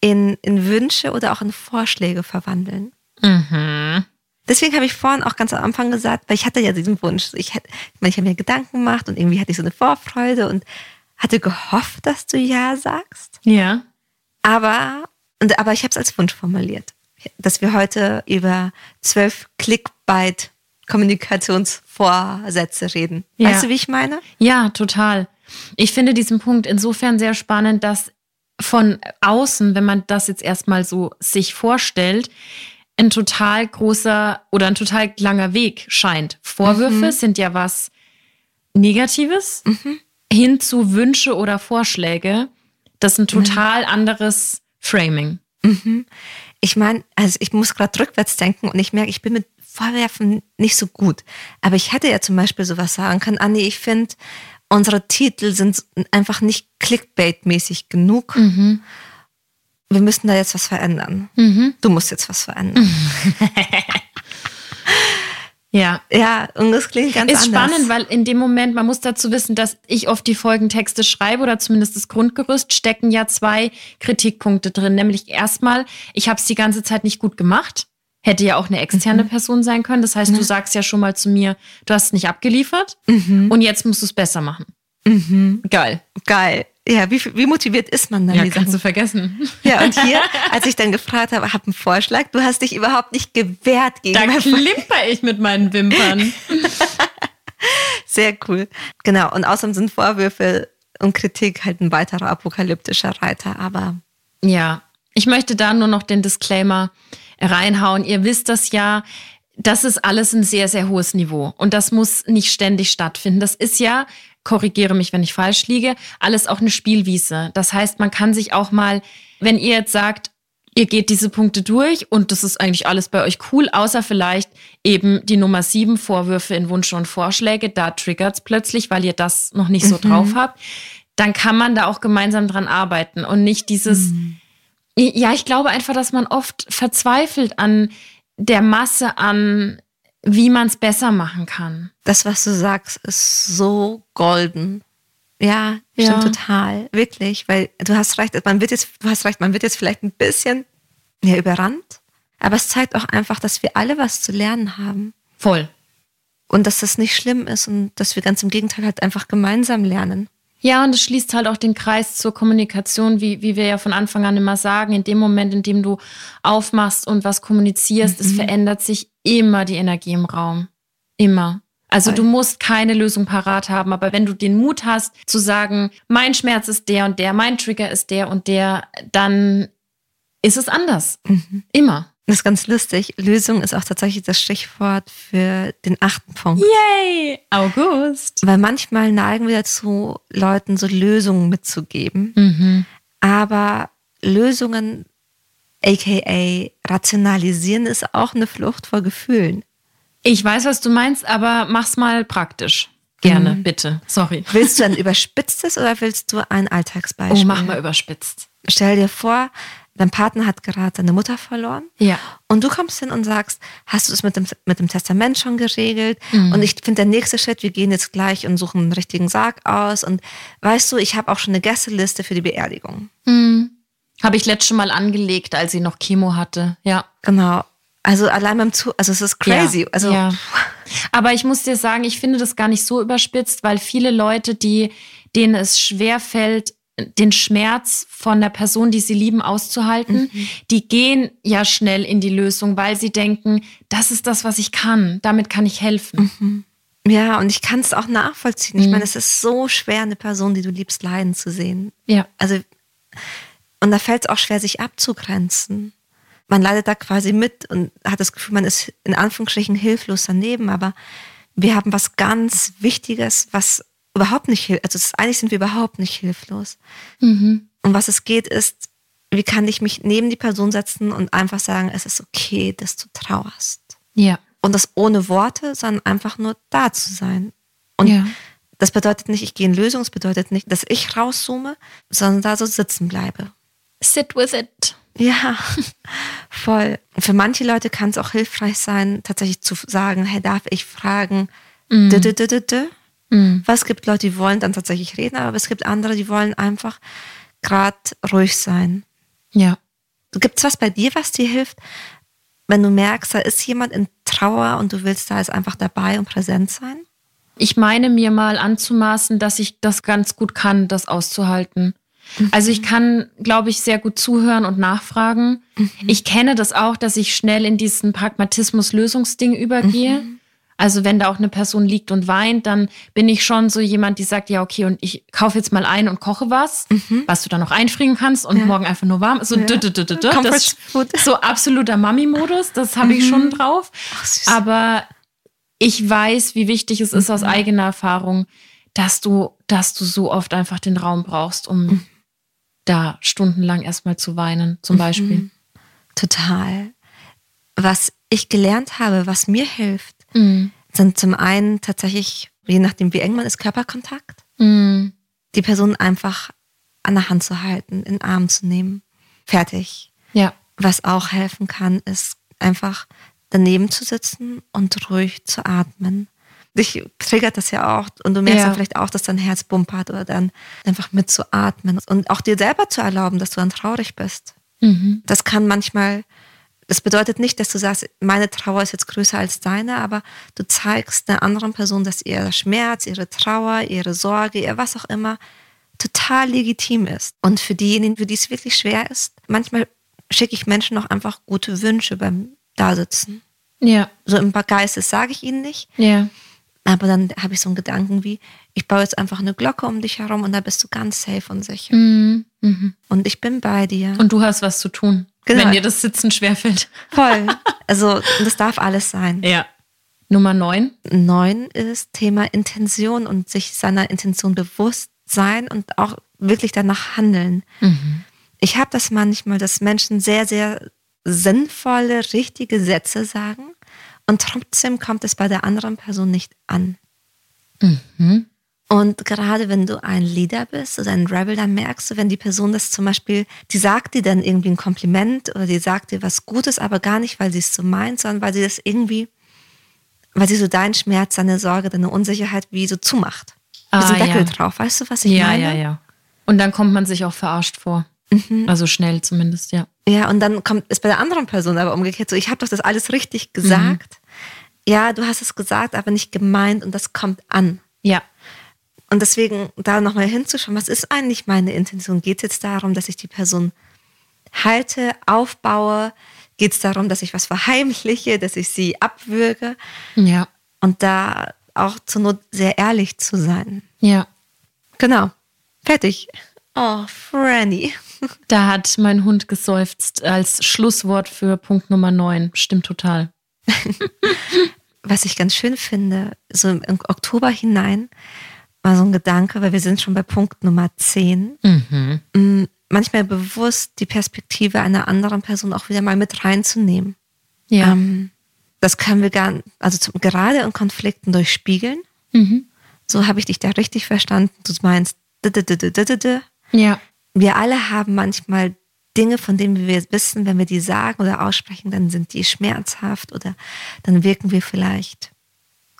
in, in Wünsche oder auch in Vorschläge verwandeln? Mhm. Deswegen habe ich vorhin auch ganz am Anfang gesagt, weil ich hatte ja diesen Wunsch. Ich, hätte, ich habe mir Gedanken gemacht und irgendwie hatte ich so eine Vorfreude und hatte gehofft, dass du Ja sagst. Ja. Aber, und, aber ich habe es als Wunsch formuliert, dass wir heute über zwölf Clickbait Kommunikationsvorsätze reden. Ja. Weißt du, wie ich meine? Ja, total. Ich finde diesen Punkt insofern sehr spannend, dass von außen, wenn man das jetzt erstmal so sich vorstellt, ein total großer oder ein total langer Weg scheint. Vorwürfe Mhm. sind ja was Negatives hin zu Wünsche oder Vorschläge. Das ist ein total anderes Framing. Ich meine, also ich muss gerade rückwärts denken und ich merke, ich bin mit Vorwerfen nicht so gut. Aber ich hätte ja zum Beispiel sowas sagen können, Anni, ich finde, unsere Titel sind einfach nicht Clickbait-mäßig genug. Wir müssen da jetzt was verändern. Du musst jetzt was verändern. [LAUGHS] Ja. Ja, und das klingt ganz Ist anders. spannend, weil in dem Moment, man muss dazu wissen, dass ich oft die Folgentexte schreibe oder zumindest das Grundgerüst, stecken ja zwei Kritikpunkte drin. Nämlich erstmal, ich habe es die ganze Zeit nicht gut gemacht. Hätte ja auch eine externe Person sein können. Das heißt, du sagst ja schon mal zu mir, du hast es nicht abgeliefert und jetzt musst du es besser machen. Geil. Geil. Ja, wie, wie motiviert ist man dann? Ja, kannst du vergessen. ja, und hier, als ich dann gefragt habe, hab einen Vorschlag, du hast dich überhaupt nicht gewehrt gegen Da klimper ich mit meinen Wimpern. [LAUGHS] Sehr cool. Genau. Und außerdem sind Vorwürfe und Kritik halt ein weiterer apokalyptischer Reiter. Aber Ja, ich möchte da nur noch den Disclaimer reinhauen. Ihr wisst das ja, das ist alles ein sehr, sehr hohes Niveau. Und das muss nicht ständig stattfinden. Das ist ja, korrigiere mich, wenn ich falsch liege, alles auch eine Spielwiese. Das heißt, man kann sich auch mal, wenn ihr jetzt sagt, ihr geht diese Punkte durch und das ist eigentlich alles bei euch cool, außer vielleicht eben die Nummer sieben Vorwürfe in Wünsche und Vorschläge, da triggert's plötzlich, weil ihr das noch nicht so drauf habt, dann kann man da auch gemeinsam dran arbeiten und nicht dieses, ja, ich glaube einfach, dass man oft verzweifelt an der Masse an, wie man es besser machen kann. das, was du sagst, ist so golden. Ja, Ja. stimmt total. Wirklich. Weil du hast recht, man wird jetzt, du hast recht, man wird jetzt vielleicht ein bisschen ja, überrannt. Aber es zeigt auch einfach, dass wir alle was zu lernen haben. Voll. Und dass das nicht schlimm ist und dass wir ganz im Gegenteil halt einfach gemeinsam lernen. Ja, und es schließt halt auch den Kreis zur Kommunikation, wie, wie wir ja von Anfang an immer sagen. In dem Moment, in dem du aufmachst und was kommunizierst, es verändert sich immer die Energie im Raum. Immer. Also du musst keine Lösung parat haben, aber wenn du den Mut hast zu sagen, mein Schmerz ist der und der, mein Trigger ist der und der, dann ist es anders. Immer. Das ist ganz lustig. Lösung ist auch tatsächlich das Stichwort für den achten Punkt. Yay! August. Weil manchmal neigen wir dazu, Leuten so Lösungen mitzugeben. Mhm. Aber Lösungen, aka rationalisieren, ist auch eine Flucht vor Gefühlen. Ich weiß, was du meinst, aber mach's mal praktisch. Gerne, bitte. Sorry. [LAUGHS] Willst du ein überspitztes oder willst du ein Alltagsbeispiel? Oh, mach mal überspitzt. Stell dir vor, dein Partner hat gerade seine Mutter verloren. Ja. Und du kommst hin und sagst, hast du es mit dem, mit dem Testament schon geregelt? Mhm. Und ich finde, der nächste Schritt, wir gehen jetzt gleich und suchen einen richtigen Sarg aus. Und weißt du, ich habe auch schon eine Gästeliste für die Beerdigung. Habe ich letztes Mal angelegt, als sie noch Chemo hatte. Ja. Genau. Also allein beim Zu, also es ist crazy. Ja, also ja. [LAUGHS] Aber ich muss dir sagen, ich finde das gar nicht so überspitzt, weil viele Leute, die, denen es schwer fällt, den Schmerz von der Person, die sie lieben, auszuhalten, die gehen ja schnell in die Lösung, weil sie denken, das ist das, was ich kann, damit kann ich helfen. ja, und ich kann es auch nachvollziehen. Ich Mhm. meine, es ist so schwer, eine Person, die du liebst, leiden zu sehen. Ja. Also, und da fällt es auch schwer, sich abzugrenzen. Man leidet da quasi mit und hat das Gefühl, man ist in Anführungsstrichen hilflos daneben, aber wir haben was ganz Wichtiges, was überhaupt nicht hilft. Also das, eigentlich sind wir überhaupt nicht hilflos. Mhm. Und was es geht, ist, wie kann ich mich neben die Person setzen und einfach sagen, es ist okay, dass du trauerst. Ja. Und das ohne Worte, sondern einfach nur da zu sein. Und Ja. das bedeutet nicht, ich gehe in Lösung, es bedeutet nicht, dass ich rauszoome, sondern da so sitzen bleibe. Sit with it. Ja, voll. Für manche Leute kann es auch hilfreich sein, tatsächlich zu sagen, hey, darf ich fragen, dü? Mhm. Was gibt Leute, die wollen dann tatsächlich reden, aber es gibt andere, die wollen einfach gerade ruhig sein. Ja. Gibt es was bei dir, was dir hilft, wenn du merkst, da ist jemand in Trauer und du willst da jetzt einfach dabei und präsent sein? Ich meine mir mal anzumaßen, dass ich das ganz gut kann, das auszuhalten. Also ich kann, glaube ich, sehr gut zuhören und nachfragen. Ich kenne das auch, dass ich schnell in diesen Pragmatismus-Lösungsding übergehe. Also wenn da auch eine Person liegt und weint, dann bin ich schon so jemand, die sagt, ja, okay, und ich kaufe jetzt mal ein und koche was, was du dann noch einfrieren kannst und Ja. morgen einfach nur warm. So, Ja. dü- dü- dü- das, so absoluter Mami-Modus, das habe ich schon drauf. Ach. Aber ich weiß, wie wichtig es ist aus eigener Erfahrung, dass du, dass du so oft einfach den Raum brauchst, um da stundenlang erstmal zu weinen, zum Beispiel. Total. Was ich gelernt habe, was mir hilft, Mhm. sind zum einen tatsächlich, je nachdem wie eng man ist, Körperkontakt. Mhm. Die Person einfach an der Hand zu halten, in den Arm zu nehmen. Fertig. Ja. Was auch helfen kann, ist einfach daneben zu sitzen und ruhig zu atmen. Dich triggert das ja auch und du merkst Ja. dann vielleicht auch, dass dein Herz bumpert oder dann einfach mitzuatmen und auch dir selber zu erlauben, dass du dann traurig bist. Mhm. Das kann manchmal, das bedeutet nicht, dass du sagst, meine Trauer ist jetzt größer als deine, aber du zeigst einer anderen Person, dass ihr Schmerz, ihre Trauer, ihre Sorge, ihr was auch immer total legitim ist. Und für diejenigen, für die es wirklich schwer ist, manchmal schicke ich Menschen noch einfach gute Wünsche beim Dasitzen. Ja. So im Geistes sage ich ihnen nicht, Ja. Aber dann habe ich so einen Gedanken wie, ich baue jetzt einfach eine Glocke um dich herum und da bist du ganz safe und sicher. Mhm. Mhm. Und ich bin bei dir. Und du hast was zu tun, Genau. wenn dir das Sitzen schwerfällt. [LAUGHS] Voll. Also das darf alles sein. Ja. Nummer neun. Neun ist Thema Intention und sich seiner Intention bewusst sein und auch wirklich danach handeln. Mhm. Ich habe das manchmal, dass Menschen sehr, sehr sinnvolle, richtige Sätze sagen und trotzdem kommt es bei der anderen Person nicht an. Mhm. Und gerade wenn du ein Leader bist oder ein Rebel, dann merkst du, wenn die Person das zum Beispiel, die sagt dir dann irgendwie ein Kompliment oder die sagt dir was Gutes, aber gar nicht, weil sie es so meint, sondern weil sie das irgendwie, weil sie so deinen Schmerz, deine Sorge, deine Unsicherheit wie so zumacht. So Ah, einem Deckel ja. drauf, weißt du, was ich Ja, meine? ja, ja. Und dann kommt man sich auch verarscht vor. Mhm. Also schnell zumindest, ja. Ja, und dann kommt es bei der anderen Person aber umgekehrt so, ich habe doch das alles richtig gesagt. Mhm. Ja, du hast es gesagt, aber nicht gemeint und das kommt an. Ja. Und deswegen da nochmal hinzuschauen, was ist eigentlich meine Intention? Geht es jetzt darum, dass ich die Person halte, aufbaue? Geht es darum, dass ich was verheimliche, dass ich sie abwürge? Ja. Und da auch zur Not sehr ehrlich zu sein. Ja. Genau. Fertig. Oh, Franny. [LAUGHS] Da hat mein Hund geseufzt als Schlusswort für Punkt Nummer 9. Stimmt total. [LAUGHS] Was ich ganz schön finde, so im Oktober hinein war so ein Gedanke, weil wir sind schon bei Punkt Nummer 10. Mhm. Mm, Manchmal bewusst die Perspektive einer anderen Person auch wieder mal mit reinzunehmen. Ja. Ähm, das können wir gar, also zum, gerade in Konflikten durchspiegeln. Mhm. So habe ich dich da richtig verstanden. Du meinst, d- d- d. Ja. wir alle haben manchmal Dinge, von denen wir wissen, wenn wir die sagen oder aussprechen, dann sind die schmerzhaft oder dann wirken wir vielleicht,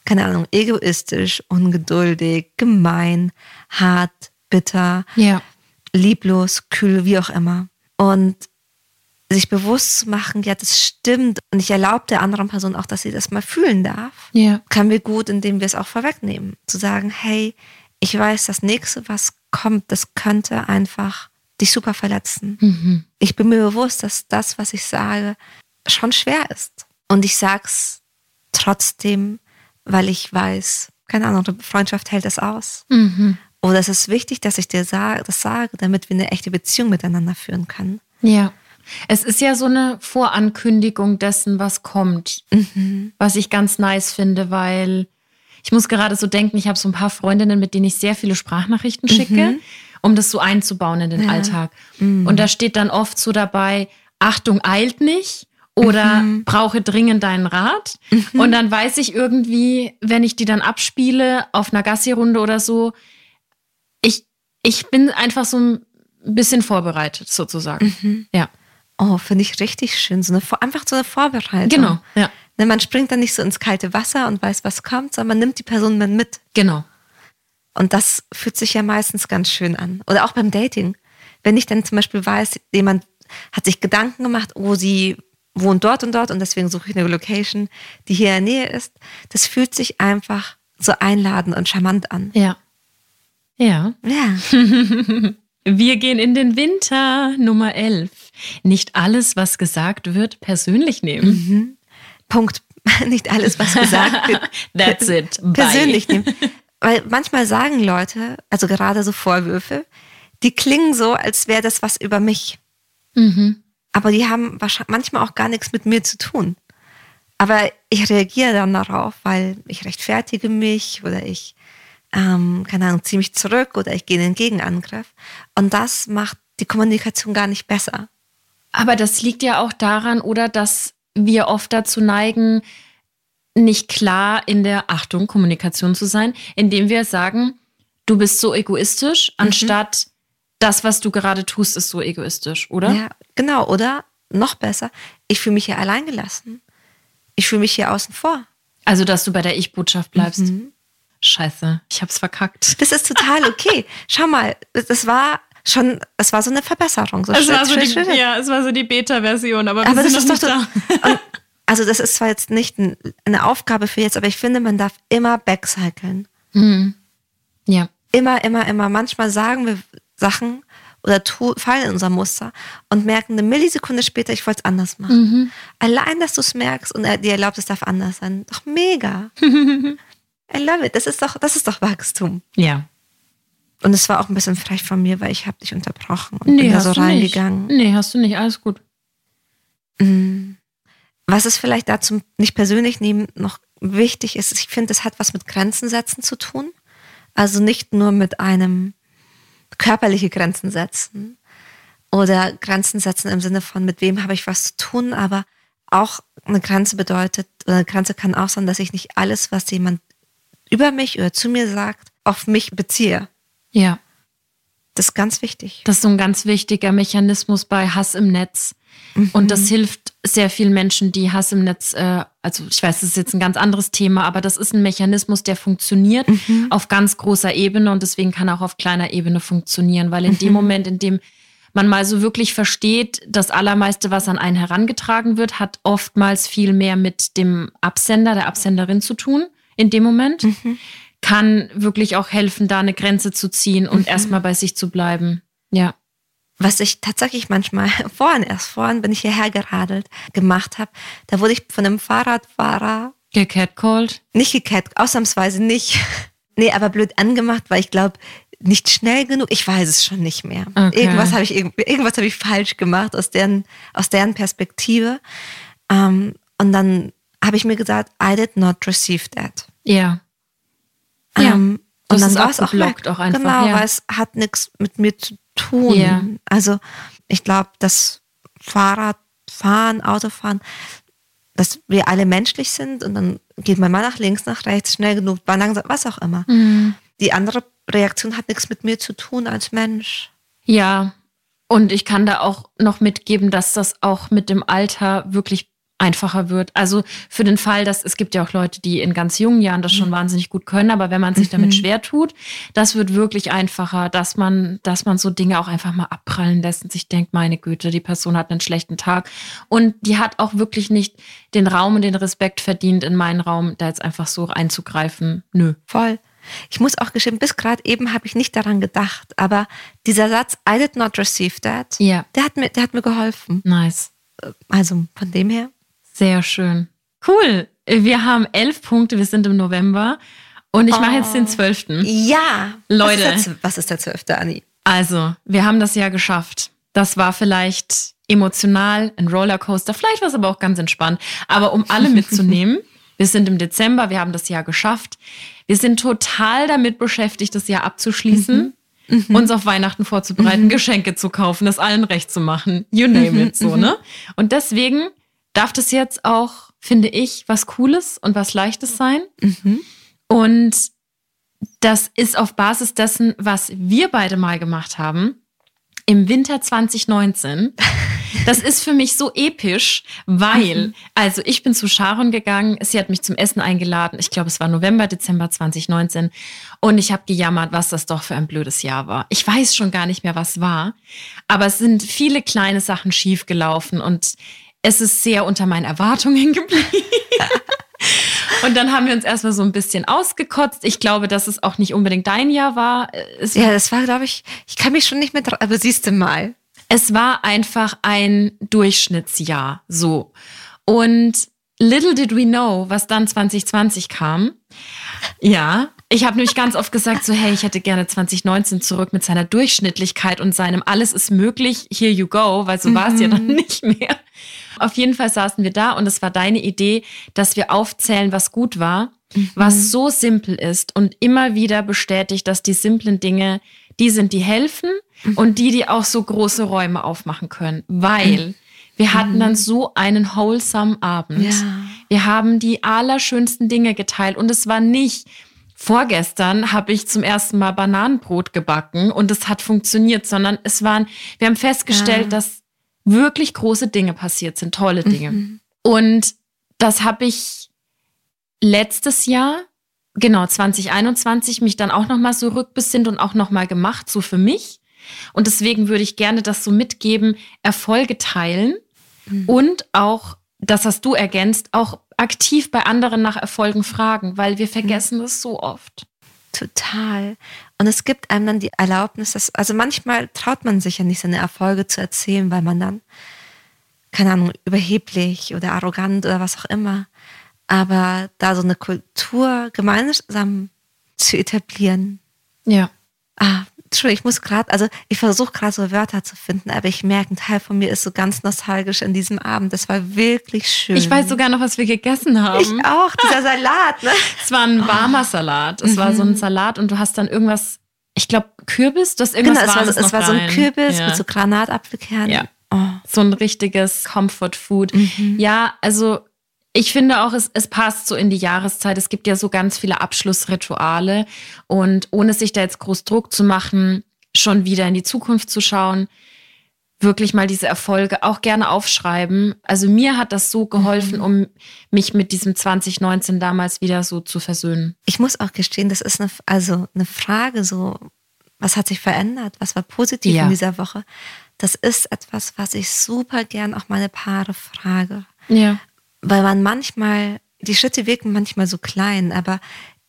keine Ahnung, egoistisch, ungeduldig, gemein, hart, bitter, Ja. lieblos, kühl, wie auch immer. Und sich bewusst zu machen, ja, das stimmt und ich erlaube der anderen Person auch, dass sie das mal fühlen darf, Ja. können wir gut, indem wir es auch vorwegnehmen. Zu sagen, hey, ich weiß, das nächste, was kommt, das könnte einfach dich super verletzen. Mhm. Ich bin mir bewusst, dass das, was ich sage, schon schwer ist. Und ich sag's trotzdem, weil ich weiß, keine Ahnung, eine Freundschaft hält das aus. Mhm. Oder es ist wichtig, dass ich dir das sage, damit wir eine echte Beziehung miteinander führen können. Ja. Es ist ja so eine Vorankündigung dessen, was kommt, was ich ganz nice finde, weil ich muss gerade so denken, ich habe so ein paar Freundinnen, mit denen ich sehr viele Sprachnachrichten schicke, um das so einzubauen in den Alltag. Und da steht dann oft so dabei, Achtung, eilt nicht oder brauche dringend deinen Rat. Und dann weiß ich irgendwie, wenn ich die dann abspiele auf einer Gassi-Runde oder so, ich, ich bin einfach so ein bisschen vorbereitet sozusagen. Ja. Oh, finde ich richtig schön. So eine, einfach so eine Vorbereitung. Genau, ja. Ne, man springt dann nicht so ins kalte Wasser und weiß, was kommt, sondern man nimmt die Person mit. Genau. Und das fühlt sich ja meistens ganz schön an. Oder auch beim Dating. Wenn ich dann zum Beispiel weiß, jemand hat sich Gedanken gemacht, oh, sie wohnt dort und dort und deswegen suche ich eine Location, die hier in der Nähe ist. Das fühlt sich einfach so einladend und charmant an. Ja. Ja. Ja. [LAUGHS] Wir gehen in den Winter Nummer 11. Nicht alles, was gesagt wird, persönlich nehmen. Mhm. Punkt. [LAUGHS] Nicht alles, was gesagt [LAUGHS] wird. That's it. Bye. Persönlich nehmen. Weil manchmal sagen Leute, also gerade so Vorwürfe, die klingen so, als wäre das was über mich. Mhm. Aber die haben manchmal auch gar nichts mit mir zu tun. Aber ich reagiere dann darauf, weil ich rechtfertige mich oder ich, ähm, keine Ahnung, ziehe mich zurück oder ich gehe in den Gegenangriff. Und das macht die Kommunikation gar nicht besser. Aber das liegt ja auch daran, oder dass wir oft dazu neigen, nicht klar in der Achtung Kommunikation zu sein, indem wir sagen, du bist so egoistisch, mhm. anstatt das, was du gerade tust, ist so egoistisch, oder? Ja, genau. Oder noch besser, ich fühle mich hier alleingelassen. Ich fühle mich hier außen vor. Also, dass du bei der Ich-Botschaft bleibst. Mhm. Scheiße, ich hab's verkackt. Das ist total okay. [LAUGHS] Schau mal, das war schon, es war so eine Verbesserung. So es Schritt, war so Schritt, die, Schritt. Ja, es war so die Beta-Version, aber, aber das ist doch da. Also das ist zwar jetzt nicht eine Aufgabe für jetzt, aber ich finde, man darf immer backcyclen. Mhm. Ja. Immer, immer, immer. Manchmal sagen wir Sachen oder tu, fallen in unser Muster und merken eine Millisekunde später, ich wollte es anders machen. Mhm. Allein, dass du es merkst und dir erlaubst, es darf anders sein. Doch mega. [LAUGHS] I love it. Das ist doch, das ist doch Wachstum. Ja. Und es war auch ein bisschen frech von mir, weil ich habe dich unterbrochen und nee, bin da so reingegangen. Nicht. Nee, hast du nicht. Alles gut. Mm. Was es vielleicht dazu nicht persönlich nehmen noch wichtig ist, ich finde, es hat was mit Grenzen setzen zu tun. Also nicht nur mit einem körperliche Grenzen setzen oder Grenzen setzen im Sinne von, mit wem habe ich was zu tun, aber auch eine Grenze bedeutet, oder eine Grenze kann auch sein, dass ich nicht alles, was jemand über mich oder zu mir sagt, auf mich beziehe. Ja. Das ist ganz wichtig. Das ist so ein ganz wichtiger Mechanismus bei Hass im Netz. Mhm. Und das hilft sehr vielen Menschen, die Hass im Netz, äh, also ich weiß, das ist jetzt ein ganz anderes Thema, aber das ist ein Mechanismus, der funktioniert mhm. auf ganz großer Ebene und deswegen kann auch auf kleiner Ebene funktionieren, weil in mhm. dem Moment, in dem man mal so wirklich versteht, das Allermeiste, was an einen herangetragen wird, hat oftmals viel mehr mit dem Absender, der Absenderin zu tun in dem Moment. Mhm. Kann wirklich auch helfen, da eine Grenze zu ziehen und mhm. erstmal bei sich zu bleiben. Ja was ich tatsächlich manchmal [LAUGHS] vorhin erst vorhin bin ich hierher geradelt gemacht habe, da wurde ich von einem Fahrradfahrer gecatcalled. Nicht gecat, ausnahmsweise nicht. [LAUGHS] nee, aber blöd angemacht, weil ich glaube, nicht schnell genug. Ich weiß es schon nicht mehr. Okay. Irgendwas habe ich irgendwas habe ich falsch gemacht aus deren aus deren Perspektive. Ähm, und dann habe ich mir gesagt, I did not receive that. Ja. Um, ja. Ähm, und dann war es auch, auch einfach. Genau, ja. weil es hat nichts mit mir zu tun. Ja. Also ich glaube, das Fahrradfahren, Autofahren, dass wir alle menschlich sind und dann geht man mal nach links, nach rechts, schnell genug, mal langsam, was auch immer. Mhm. Die andere Reaktion hat nichts mit mir zu tun als Mensch. Ja, und ich kann da auch noch mitgeben, dass das auch mit dem Alter wirklich einfacher wird. Also für den Fall, dass es gibt ja auch Leute, die in ganz jungen Jahren das schon mhm. wahnsinnig gut können, aber wenn man sich damit mhm. schwer tut, das wird wirklich einfacher, dass man, dass man so Dinge auch einfach mal abprallen lässt und sich denkt, meine Güte, die Person hat einen schlechten Tag und die hat auch wirklich nicht den Raum und den Respekt verdient, in meinen Raum da jetzt einfach so einzugreifen. Nö. Voll. Ich muss auch gestehen, bis gerade eben habe ich nicht daran gedacht, aber dieser Satz, I did not receive that, ja. der, hat mir, der hat mir geholfen. Nice. Also von dem her. Sehr schön. Cool. Wir haben elf Punkte, wir sind im November. Und ich mache jetzt den oh. zwölften. Ja. Leute. Was ist der zwölfte, Anni? Also, wir haben das ja geschafft. Das war vielleicht emotional ein Rollercoaster. Vielleicht war es aber auch ganz entspannt. Aber um alle [LAUGHS] mitzunehmen, wir sind im Dezember, wir haben das Jahr geschafft. Wir sind total damit beschäftigt, das Jahr abzuschließen. Mhm. mhm. uns auf Weihnachten vorzubereiten, mhm. Geschenke zu kaufen, das allen recht zu machen. You name it, so, mhm. ne? Und deswegen darf das jetzt auch, finde ich, was Cooles und was Leichtes sein. Mhm. Und das ist auf Basis dessen, was wir beide mal gemacht haben. Im Winter 2019 Das ist für mich so episch, weil, mhm. also ich bin zu Sharon gegangen, sie hat mich zum Essen eingeladen. Ich glaube, es war November, Dezember 2019. Und ich habe gejammert, was das doch für ein blödes Jahr war. Ich weiß schon gar nicht mehr, was war. Aber es sind viele kleine Sachen schiefgelaufen und es ist sehr unter meinen Erwartungen [LAUGHS] geblieben. Und dann haben wir uns erstmal so ein bisschen ausgekotzt. Ich glaube, dass es auch nicht unbedingt dein Jahr war. Es ja, das war, glaube ich, ich kann mich schon nicht mehr, aber siehst du mal. Es war einfach ein Durchschnittsjahr, so. Und little did we know, was dann 2020 kam. Ja, ich habe nämlich ganz oft gesagt, so hey, ich hätte gerne 2019 zurück mit seiner Durchschnittlichkeit und seinem alles ist möglich, here you go, weil so mhm. war es ja dann nicht mehr. Auf jeden Fall saßen wir da und es war deine Idee, dass wir aufzählen, was gut war, mhm. was so simpel ist und immer wieder bestätigt, dass die simplen Dinge die sind, die helfen mhm. und die, die auch so große Räume aufmachen können, weil mhm. wir hatten dann so einen wholesome Abend. Ja. Wir haben die allerschönsten Dinge geteilt und es war nicht Vorgestern habe ich zum ersten Mal Bananenbrot gebacken und es hat funktioniert, sondern es waren, wir haben festgestellt, ja. dass wirklich große Dinge passiert sind, tolle Dinge. Mhm. Und das habe ich letztes Jahr, genau 2021, mich dann auch nochmal so rückbesinnt und auch nochmal gemacht, so für mich. Und deswegen würde ich gerne das so mitgeben, Erfolge teilen mhm. und auch, das hast du ergänzt, auch aktiv bei anderen nach Erfolgen fragen, weil wir vergessen mhm. das so oft. Total. Und es gibt einem dann die Erlaubnis, dass, also manchmal traut man sich ja nicht, seine Erfolge zu erzählen, weil man dann, keine Ahnung, überheblich oder arrogant oder was auch immer. Aber da so eine Kultur gemeinsam zu etablieren. Ja. Ah, Entschuldigung, ich muss gerade, also ich versuche gerade so Wörter zu finden, aber ich merke, ein Teil von mir ist so ganz nostalgisch in diesem Abend. Das war wirklich schön. Ich weiß sogar noch, was wir gegessen haben. Ich auch, dieser [LAUGHS] Salat. Ne? Es war ein warmer Salat. Es mhm. war so ein mhm. Salat und du hast dann irgendwas, ich glaube Kürbis, du hast irgendwas genau, es war, es war so ein Kürbis ja. mit so Granatapfelkernen. Ja. Oh. So ein richtiges Comfort Food. Mhm. Ja, also ich finde auch, es, es passt so in die Jahreszeit. Es gibt ja so ganz viele Abschlussrituale und ohne sich da jetzt groß Druck zu machen, schon wieder in die Zukunft zu schauen, wirklich mal diese Erfolge auch gerne aufschreiben. Also mir hat das so geholfen, mhm. um mich mit diesem 2019 damals wieder so zu versöhnen. Ich muss auch gestehen, das ist eine, also eine Frage so, was hat sich verändert? Was war positiv ja. in dieser Woche? Das ist etwas, was ich super gern auch meine Paare frage. Ja weil man manchmal, die Schritte wirken manchmal so klein, aber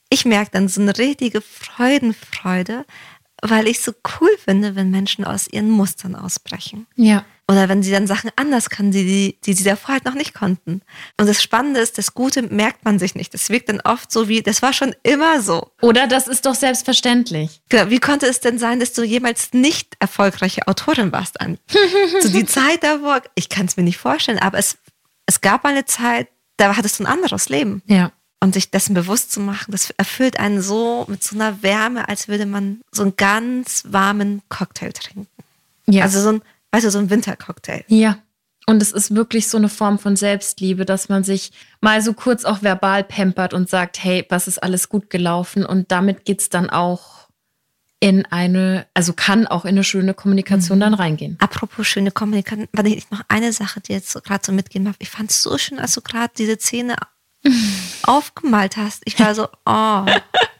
ich merke dann so eine richtige Freudenfreude, weil ich so cool finde, wenn Menschen aus ihren Mustern ausbrechen. Ja. Oder wenn sie dann Sachen anders können, die, die, die sie davor halt noch nicht konnten. Und das Spannende ist, das Gute merkt man sich nicht. Das wirkt dann oft so wie, das war schon immer so. Oder das ist doch selbstverständlich. Genau. Wie konnte es denn sein, dass du jemals nicht erfolgreiche Autorin warst, Anni? [LAUGHS] so die Zeit davor, ich kann es mir nicht vorstellen, aber es es gab eine Zeit, da hattest du ein anderes Leben. Ja. Und sich dessen bewusst zu machen, das erfüllt einen so mit so einer Wärme, als würde man so einen ganz warmen Cocktail trinken. Ja. Also so ein, weißt du, so ein Wintercocktail. Ja. Und es ist wirklich so eine Form von Selbstliebe, dass man sich mal so kurz auch verbal pampert und sagt, hey, was ist alles gut gelaufen? Und damit geht es dann auch in eine, also kann auch in eine schöne Kommunikation mhm. dann reingehen. Apropos schöne Kommunikation, war ich noch eine Sache, die jetzt gerade so mitgeben darf. Ich fand es so schön, als du gerade diese Szene [LAUGHS] aufgemalt hast. Ich war so, oh,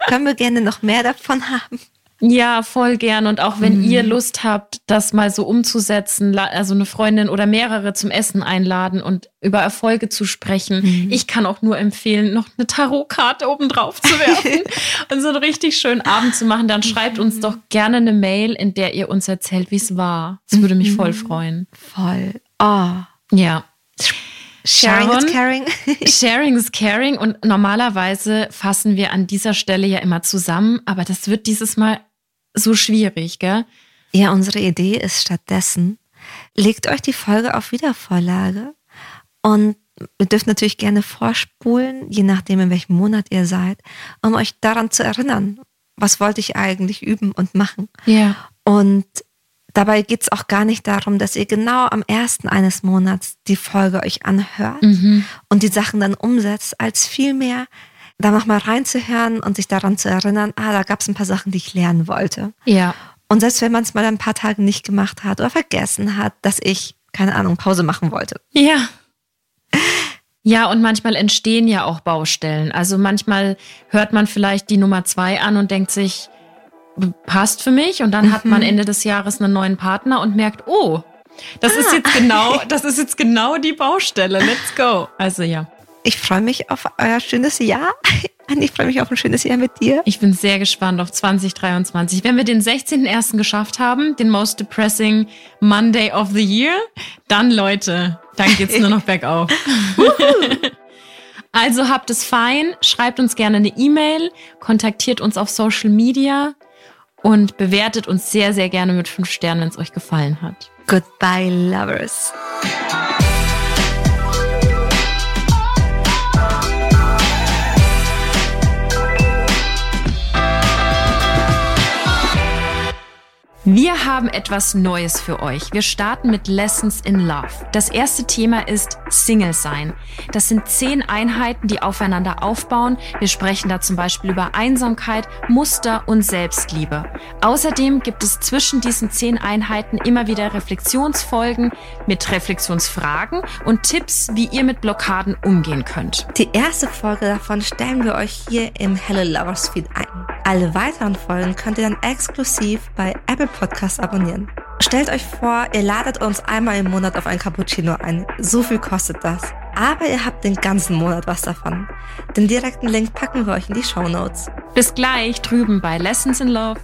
können wir gerne noch mehr davon haben? Ja, voll gern. Und auch wenn mhm. ihr Lust habt, das mal so umzusetzen, also eine Freundin oder mehrere zum Essen einladen und über Erfolge zu sprechen. Mhm. Ich kann auch nur empfehlen, noch eine Tarotkarte oben drauf zu werfen [LAUGHS] und so einen richtig schönen Abend zu machen. Dann schreibt uns doch gerne eine Mail, in der ihr uns erzählt, wie es war. Das würde mich voll mhm. freuen. Voll. Oh. Ja. Sharing Sharon, is caring. [LAUGHS] sharing is caring. Und normalerweise fassen wir an dieser Stelle ja immer zusammen, aber das wird dieses Mal so schwierig, gell? Ja, unsere Idee ist stattdessen, legt euch die Folge auf Wiedervorlage und ihr dürft natürlich gerne vorspulen, je nachdem, in welchem Monat ihr seid, um euch daran zu erinnern, was wollte ich eigentlich üben und machen. Ja. Und dabei geht es auch gar nicht darum, dass ihr genau am ersten eines Monats die Folge euch anhört mhm. und die Sachen dann umsetzt, als vielmehr da nochmal reinzuhören und sich daran zu erinnern, ah, da gab es ein paar Sachen, die ich lernen wollte. Ja. Und selbst wenn man es mal ein paar Tage nicht gemacht hat oder vergessen hat, dass ich keine Ahnung, Pause machen wollte. Ja. Ja, und manchmal entstehen ja auch Baustellen. Also manchmal hört man vielleicht die Nummer zwei an und denkt sich, passt für mich. Und dann mhm. hat man mhm. Ende des Jahres einen neuen Partner und merkt, oh, das ah. ist jetzt genau, [LAUGHS] das ist jetzt genau die Baustelle. Let's go. Also ja. Ich freue mich auf euer schönes Jahr. [LAUGHS] Ich freue mich auf ein schönes Jahr mit dir. Ich bin sehr gespannt auf 2023. Wenn wir den 16.01. geschafft haben, den most depressing Monday of the Year, dann Leute, dann geht's nur noch [LAUGHS] bergauf. also habt es fein, schreibt uns gerne eine E-Mail, kontaktiert uns auf Social Media und bewertet uns sehr, sehr gerne mit fünf Sternen, wenn es euch gefallen hat. Goodbye, Lovers. Wir haben etwas Neues für euch. Wir starten mit Lessons in Love. Das erste Thema ist Single sein. Das sind zehn Einheiten, die aufeinander aufbauen. Wir sprechen da zum Beispiel über Einsamkeit, Muster und Selbstliebe. Außerdem gibt es zwischen diesen zehn Einheiten immer wieder Reflexionsfolgen mit Reflexionsfragen und Tipps, wie ihr mit Blockaden umgehen könnt. Die erste Folge davon stellen wir euch hier im Hello Lovers Feed ein. Alle weiteren Folgen könnt ihr dann exklusiv bei Apple Podcasts abonnieren. Stellt euch vor, ihr ladet uns einmal im Monat auf ein Cappuccino ein. So viel kostet das. Aber ihr habt den ganzen Monat was davon. Den direkten Link packen wir euch in die Show Notes. Bis gleich drüben bei Lessons in Love.